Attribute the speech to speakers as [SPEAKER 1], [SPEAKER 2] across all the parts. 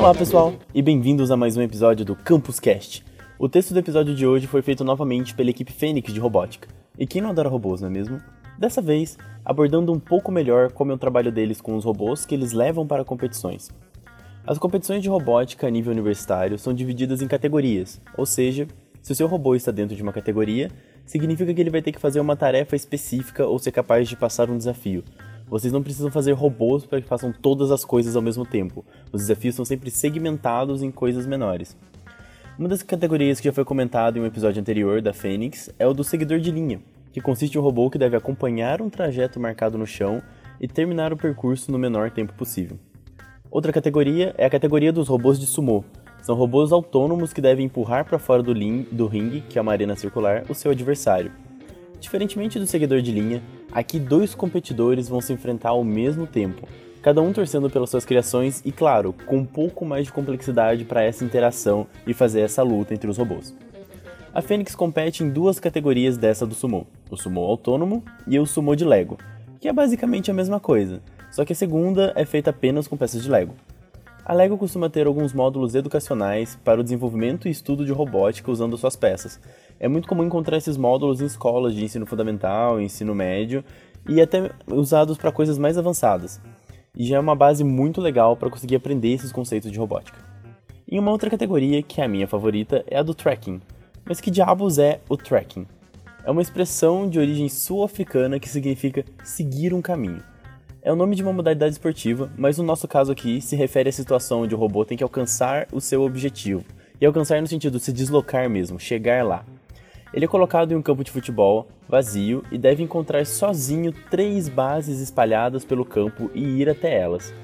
[SPEAKER 1] Olá pessoal e bem-vindos a mais um episódio do Campus Cast. O texto do episódio de hoje foi feito novamente pela equipe Fênix de Robótica. E quem não adora robôs, não é mesmo? Dessa vez, abordando um pouco melhor como é o trabalho deles com os robôs que eles levam para competições. As competições de robótica a nível universitário são divididas em categorias, ou seja, se o seu robô está dentro de uma categoria, significa que ele vai ter que fazer uma tarefa específica ou ser capaz de passar um desafio. Vocês não precisam fazer robôs para que façam todas as coisas ao mesmo tempo. Os desafios são sempre segmentados em coisas menores. Uma das categorias que já foi comentado em um episódio anterior da Fênix é o do seguidor de linha, que consiste em um robô que deve acompanhar um trajeto marcado no chão e terminar o percurso no menor tempo possível. Outra categoria é a categoria dos robôs de sumo, são robôs autônomos que devem empurrar para fora do, do ringue, que é uma arena circular, o seu adversário. Diferentemente do seguidor de linha, aqui dois competidores vão se enfrentar ao mesmo tempo, cada um torcendo pelas suas criações e, claro, com um pouco mais de complexidade para essa interação e fazer essa luta entre os robôs. A Fênix compete em duas categorias dessa do sumo, o sumo autônomo e o sumo de Lego, que é basicamente a mesma coisa, só que a segunda é feita apenas com peças de Lego. A LEGO costuma ter alguns módulos educacionais para o desenvolvimento e estudo de robótica usando suas peças. É muito comum encontrar esses módulos em escolas de ensino fundamental, ensino médio e até usados para coisas mais avançadas. E já é uma base muito legal para conseguir aprender esses conceitos de robótica. Em uma outra categoria, que é a minha favorita, é a do tracking. Mas que diabos é o tracking? É uma expressão de origem sul-africana que significa seguir um caminho. É o nome de uma modalidade esportiva, mas no nosso caso aqui se refere à situação onde o robô tem que alcançar o seu objetivo. E alcançar no sentido de se deslocar mesmo, chegar lá. Ele é colocado em um campo de futebol vazio e deve encontrar sozinho três bases espalhadas pelo campo e ir até elas.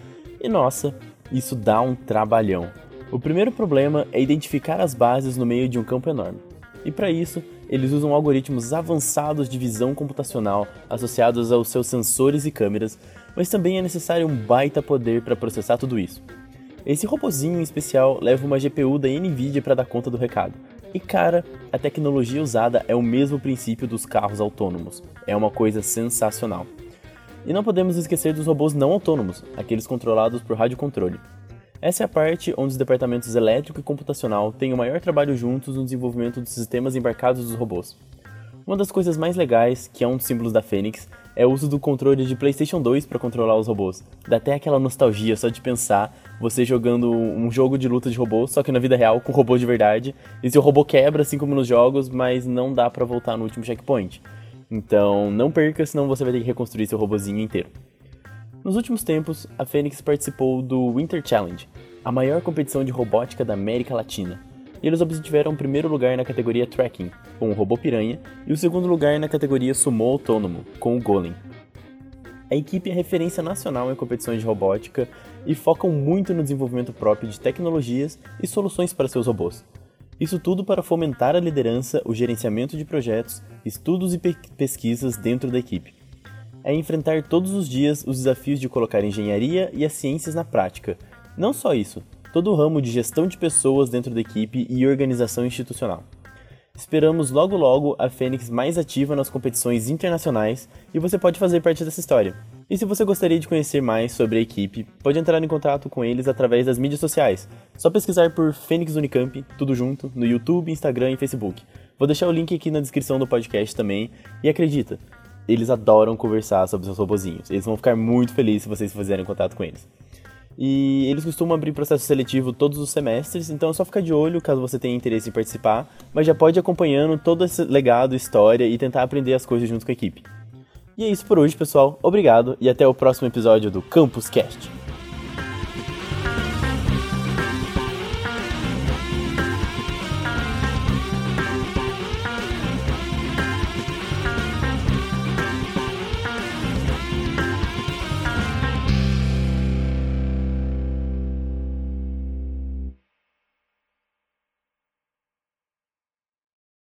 [SPEAKER 1] E nossa, isso dá um trabalhão. O primeiro problema é identificar as bases no meio de um campo enorme. E para isso, eles usam algoritmos avançados de visão computacional associados aos seus sensores e câmeras mas também é necessário um baita poder para processar tudo isso. Esse robozinho em especial leva uma GPU da Nvidia para dar conta do recado. E cara, a tecnologia usada é o mesmo princípio dos carros autônomos. É uma coisa sensacional. E não podemos esquecer dos robôs não autônomos, aqueles controlados por radiocontrole. Essa é a parte onde os departamentos elétrico e computacional têm o maior trabalho juntos no desenvolvimento dos sistemas embarcados dos robôs. Uma das coisas mais legais, que é um dos símbolos da Fênix, é o uso do controle de PlayStation 2 para controlar os robôs. Dá até aquela nostalgia só de pensar você jogando um jogo de luta de robôs, só que na vida real com robô de verdade, e seu robô quebra assim como nos jogos, mas não dá para voltar no último checkpoint. Então, não perca, senão você vai ter que reconstruir seu robozinho inteiro. Nos últimos tempos, a Fênix participou do Winter Challenge, a maior competição de robótica da América Latina e eles obtiveram o primeiro lugar na categoria Tracking, com o Robô Piranha, e o segundo lugar na categoria Sumo Autônomo, com o Golem. A equipe é referência nacional em competições de robótica e focam muito no desenvolvimento próprio de tecnologias e soluções para seus robôs. Isso tudo para fomentar a liderança, o gerenciamento de projetos, estudos e pe pesquisas dentro da equipe. É enfrentar todos os dias os desafios de colocar engenharia e as ciências na prática. Não só isso, todo o ramo de gestão de pessoas dentro da equipe e organização institucional. Esperamos logo logo a Fênix mais ativa nas competições internacionais e você pode fazer parte dessa história. E se você gostaria de conhecer mais sobre a equipe, pode entrar em contato com eles através das mídias sociais. Só pesquisar por Fênix Unicamp, tudo junto, no YouTube, Instagram e Facebook. Vou deixar o link aqui na descrição do podcast também. E acredita, eles adoram conversar sobre seus robozinhos. Eles vão ficar muito felizes se vocês fizerem contato com eles. E eles costumam abrir processo seletivo todos os semestres, então é só ficar de olho caso você tenha interesse em participar, mas já pode ir acompanhando todo esse legado, história e tentar aprender as coisas junto com a equipe. E é isso por hoje, pessoal. Obrigado e até o próximo episódio do Campus Cast.